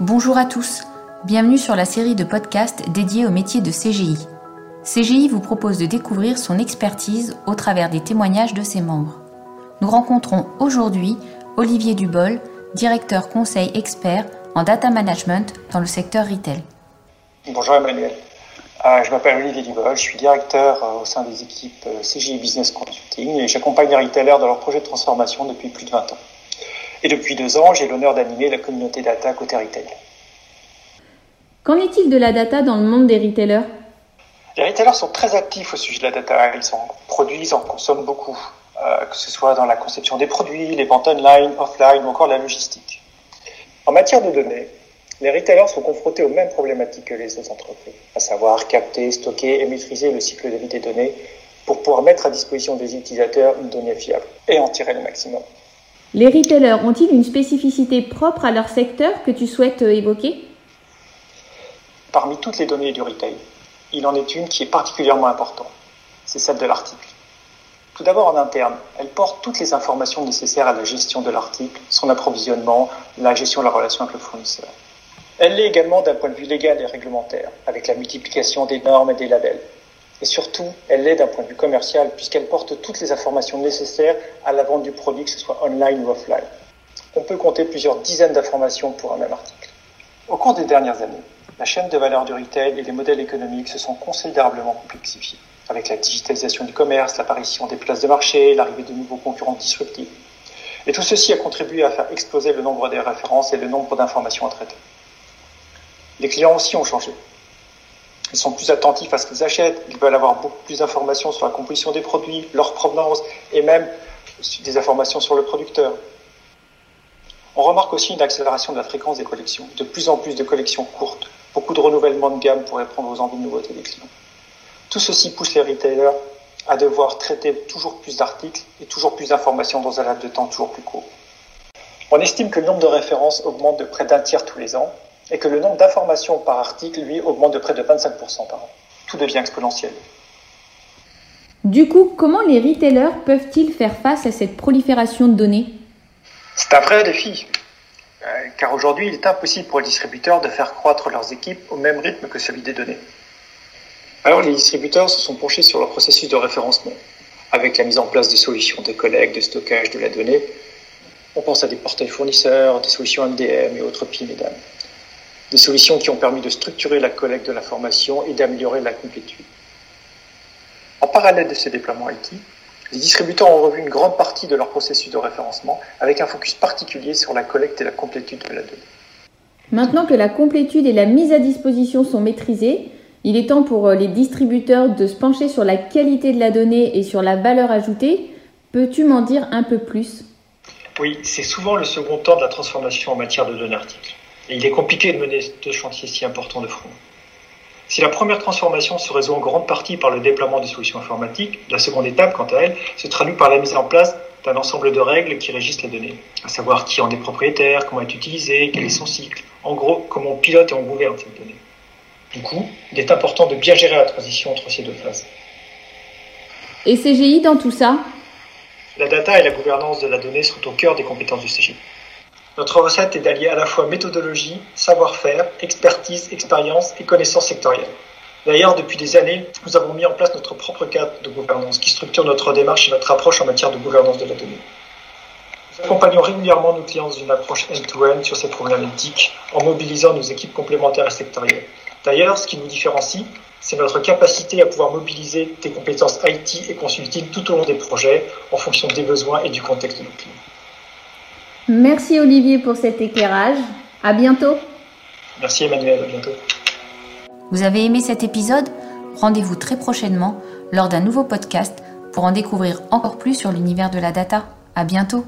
Bonjour à tous, bienvenue sur la série de podcasts dédiée au métier de CGI. CGI vous propose de découvrir son expertise au travers des témoignages de ses membres. Nous rencontrons aujourd'hui Olivier Dubol, directeur conseil expert en data management dans le secteur retail. Bonjour Emmanuel, euh, je m'appelle Olivier Dubol, je suis directeur euh, au sein des équipes euh, CGI Business Consulting et j'accompagne les retailers dans leur projet de transformation depuis plus de 20 ans. Et depuis deux ans, j'ai l'honneur d'animer la communauté data côté retail. Qu'en est-il de la data dans le monde des retailers? Les retailers sont très actifs au sujet de la data. Ils en produisent, en consomment beaucoup, euh, que ce soit dans la conception des produits, les ventes online, offline ou encore la logistique. En matière de données, les retailers sont confrontés aux mêmes problématiques que les autres entreprises, à savoir capter, stocker et maîtriser le cycle de vie des données pour pouvoir mettre à disposition des utilisateurs une donnée fiable et en tirer le maximum. Les retailers ont-ils une spécificité propre à leur secteur que tu souhaites euh, évoquer? Parmi toutes les données du retail, il en est une qui est particulièrement importante. C'est celle de l'article. Tout d'abord en interne, elle porte toutes les informations nécessaires à la gestion de l'article, son approvisionnement, la gestion de la relation avec le fournisseur. Elle l'est également d'un point de vue légal et réglementaire, avec la multiplication des normes et des labels. Et surtout, elle l'est d'un point de vue commercial puisqu'elle porte toutes les informations nécessaires à la vente du produit, que ce soit online ou offline. On peut compter plusieurs dizaines d'informations pour un même article. Au cours des dernières années, la chaîne de valeur du retail et les modèles économiques se sont considérablement complexifiés, avec la digitalisation du commerce, l'apparition des places de marché, l'arrivée de nouveaux concurrents disruptifs. Et tout ceci a contribué à faire exploser le nombre des références et le nombre d'informations à traiter. Les clients aussi ont changé. Ils sont plus attentifs à ce qu'ils achètent, ils veulent avoir beaucoup plus d'informations sur la composition des produits, leur provenance et même des informations sur le producteur. On remarque aussi une accélération de la fréquence des collections, de plus en plus de collections courtes, beaucoup de renouvellement de gamme pour répondre aux envies de nouveautés des clients. Tout ceci pousse les retailers à devoir traiter toujours plus d'articles et toujours plus d'informations dans un laps de temps toujours plus court. On estime que le nombre de références augmente de près d'un tiers tous les ans et que le nombre d'informations par article, lui, augmente de près de 25% par an. Tout devient exponentiel. Du coup, comment les retailers peuvent-ils faire face à cette prolifération de données? C'est un vrai défi, euh, car aujourd'hui, il est impossible pour les distributeurs de faire croître leurs équipes au même rythme que celui des données. Alors les distributeurs se sont penchés sur leur processus de référencement, avec la mise en place de solutions de collecte, de stockage de la donnée. On pense à des portails fournisseurs, des solutions MDM et autres PIM et DAM des solutions qui ont permis de structurer la collecte de l'information et d'améliorer la complétude. En parallèle de ces déploiements IT, les distributeurs ont revu une grande partie de leur processus de référencement avec un focus particulier sur la collecte et la complétude de la donnée. Maintenant que la complétude et la mise à disposition sont maîtrisées, il est temps pour euh, les distributeurs de se pencher sur la qualité de la donnée et sur la valeur ajoutée. Peux-tu m'en dire un peu plus? Oui, c'est souvent le second temps de la transformation en matière de données articles. Il est compliqué de mener deux chantiers si importants de front. Si la première transformation se résout en grande partie par le déploiement des solutions informatiques, la seconde étape, quant à elle, se traduit par la mise en place d'un ensemble de règles qui régissent les données, à savoir qui en est propriétaire, comment est utilisé, quel est son cycle, en gros, comment on pilote et on gouverne cette donnée. Du coup, il est important de bien gérer la transition entre ces deux phases. Et CGI dans tout ça? La data et la gouvernance de la donnée sont au cœur des compétences du CGI. Notre recette est d'allier à la fois méthodologie, savoir-faire, expertise, expérience et connaissances sectorielles. D'ailleurs, depuis des années, nous avons mis en place notre propre cadre de gouvernance qui structure notre démarche et notre approche en matière de gouvernance de la donnée. Nous accompagnons régulièrement nos clients dans une approche end-to-end sur ces problématiques en mobilisant nos équipes complémentaires et sectorielles. D'ailleurs, ce qui nous différencie, c'est notre capacité à pouvoir mobiliser des compétences IT et consulting tout au long des projets en fonction des besoins et du contexte de nos clients. Merci Olivier pour cet éclairage. À bientôt. Merci Emmanuel, à bientôt. Vous avez aimé cet épisode? Rendez-vous très prochainement lors d'un nouveau podcast pour en découvrir encore plus sur l'univers de la data. À bientôt.